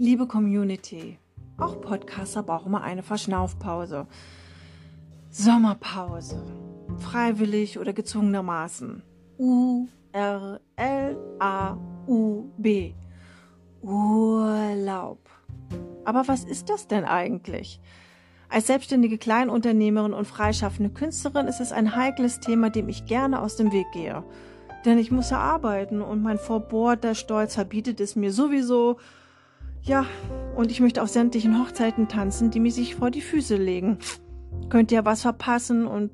Liebe Community, auch Podcaster brauchen mal eine Verschnaufpause. Sommerpause. Freiwillig oder gezwungenermaßen. U R L A U B. Urlaub. Aber was ist das denn eigentlich? Als selbstständige Kleinunternehmerin und freischaffende Künstlerin ist es ein heikles Thema, dem ich gerne aus dem Weg gehe. Denn ich muss ja arbeiten und mein verbohrter Stolz verbietet es mir sowieso. Ja, und ich möchte auf sämtlichen Hochzeiten tanzen, die mir sich vor die Füße legen. Könnte ja was verpassen und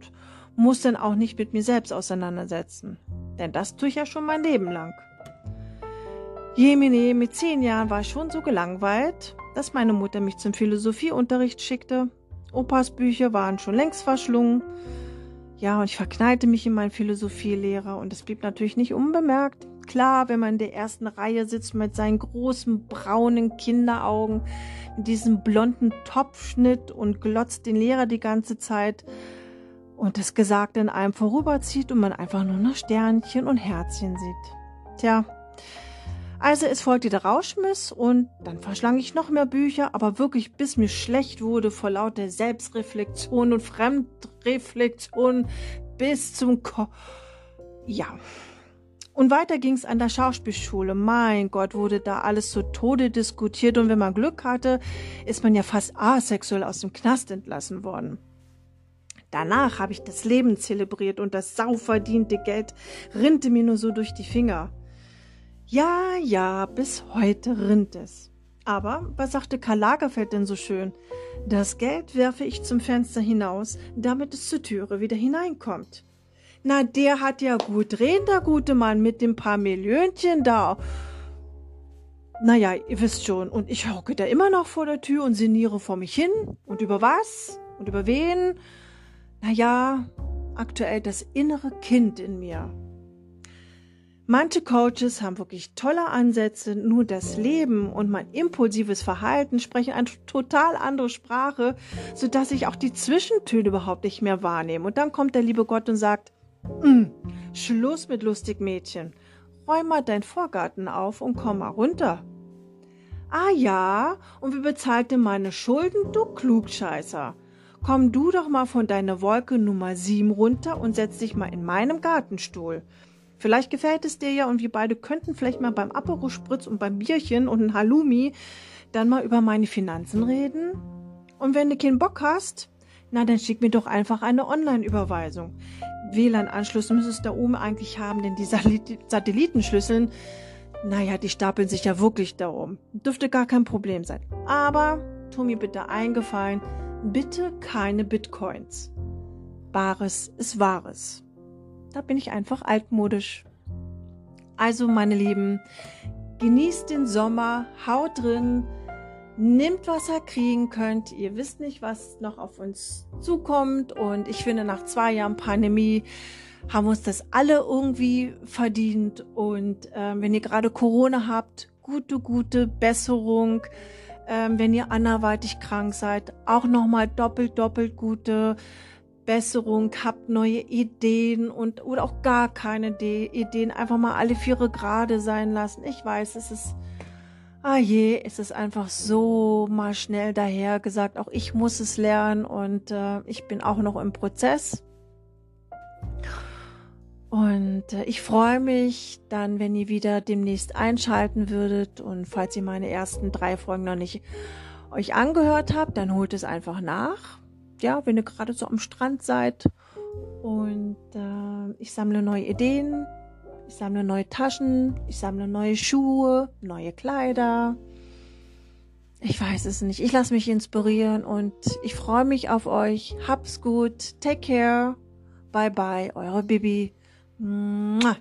muss dann auch nicht mit mir selbst auseinandersetzen. Denn das tue ich ja schon mein Leben lang. Jemine, mit zehn Jahren war ich schon so gelangweilt, dass meine Mutter mich zum Philosophieunterricht schickte. Opas Bücher waren schon längst verschlungen. Ja, und ich verknallte mich in meinen Philosophielehrer und es blieb natürlich nicht unbemerkt. Klar, wenn man in der ersten Reihe sitzt mit seinen großen braunen Kinderaugen, mit diesem blonden Topfschnitt und glotzt den Lehrer die ganze Zeit und das Gesagte in einem vorüberzieht und man einfach nur noch Sternchen und Herzchen sieht. Tja, also es folgte der Rauschmiss und dann verschlang ich noch mehr Bücher, aber wirklich bis mir schlecht wurde vor lauter Selbstreflexion und Fremdreflexion bis zum Ko Ja. Und weiter ging's an der Schauspielschule. Mein Gott, wurde da alles zu Tode diskutiert und wenn man Glück hatte, ist man ja fast asexuell aus dem Knast entlassen worden. Danach habe ich das Leben zelebriert und das sauverdiente Geld rinnte mir nur so durch die Finger. Ja, ja, bis heute rinnt es. Aber was sagte Karl Lagerfeld denn so schön? Das Geld werfe ich zum Fenster hinaus, damit es zur Türe wieder hineinkommt. Na, der hat ja gut reden, der gute Mann, mit dem paar Millionchen da. Naja, ihr wisst schon, und ich hocke da immer noch vor der Tür und sinniere vor mich hin. Und über was? Und über wen? Naja, aktuell das innere Kind in mir. Manche Coaches haben wirklich tolle Ansätze, nur das Leben und mein impulsives Verhalten sprechen eine total andere Sprache, sodass ich auch die Zwischentöne überhaupt nicht mehr wahrnehme. Und dann kommt der liebe Gott und sagt, mm, Schluss mit lustig Mädchen. Räum mal deinen Vorgarten auf und komm mal runter. Ah ja, und wie bezahlte meine Schulden, du Klugscheißer? Komm du doch mal von deiner Wolke Nummer 7 runter und setz dich mal in meinem Gartenstuhl. Vielleicht gefällt es dir ja und wir beide könnten vielleicht mal beim Aperol Spritz und beim Bierchen und ein Halloumi dann mal über meine Finanzen reden. Und wenn du keinen Bock hast, na dann schick mir doch einfach eine Online-Überweisung. WLAN-Anschluss müsstest du da oben eigentlich haben, denn die Satellitenschlüsseln, naja, die stapeln sich ja wirklich da oben. Dürfte gar kein Problem sein. Aber tu mir bitte eingefallen, bitte keine Bitcoins. Bares ist Wahres. Da bin ich einfach altmodisch. Also, meine Lieben, genießt den Sommer, haut drin, nimmt, was ihr kriegen könnt. Ihr wisst nicht, was noch auf uns zukommt. Und ich finde, nach zwei Jahren Pandemie haben uns das alle irgendwie verdient. Und äh, wenn ihr gerade Corona habt, gute, gute Besserung. Ähm, wenn ihr anderweitig krank seid, auch nochmal doppelt, doppelt gute Besserung, habt neue Ideen und oder auch gar keine De Ideen, einfach mal alle Viere gerade sein lassen. Ich weiß, es ist, ah je, es ist einfach so mal schnell daher gesagt. Auch ich muss es lernen und äh, ich bin auch noch im Prozess. Und äh, ich freue mich dann, wenn ihr wieder demnächst einschalten würdet. Und falls ihr meine ersten drei Folgen noch nicht euch angehört habt, dann holt es einfach nach ja, wenn ihr gerade so am Strand seid und äh, ich sammle neue Ideen, ich sammle neue Taschen, ich sammle neue Schuhe, neue Kleider. Ich weiß es nicht. Ich lasse mich inspirieren und ich freue mich auf euch. Hab's gut. Take care. Bye bye. Eure Bibi. Mua.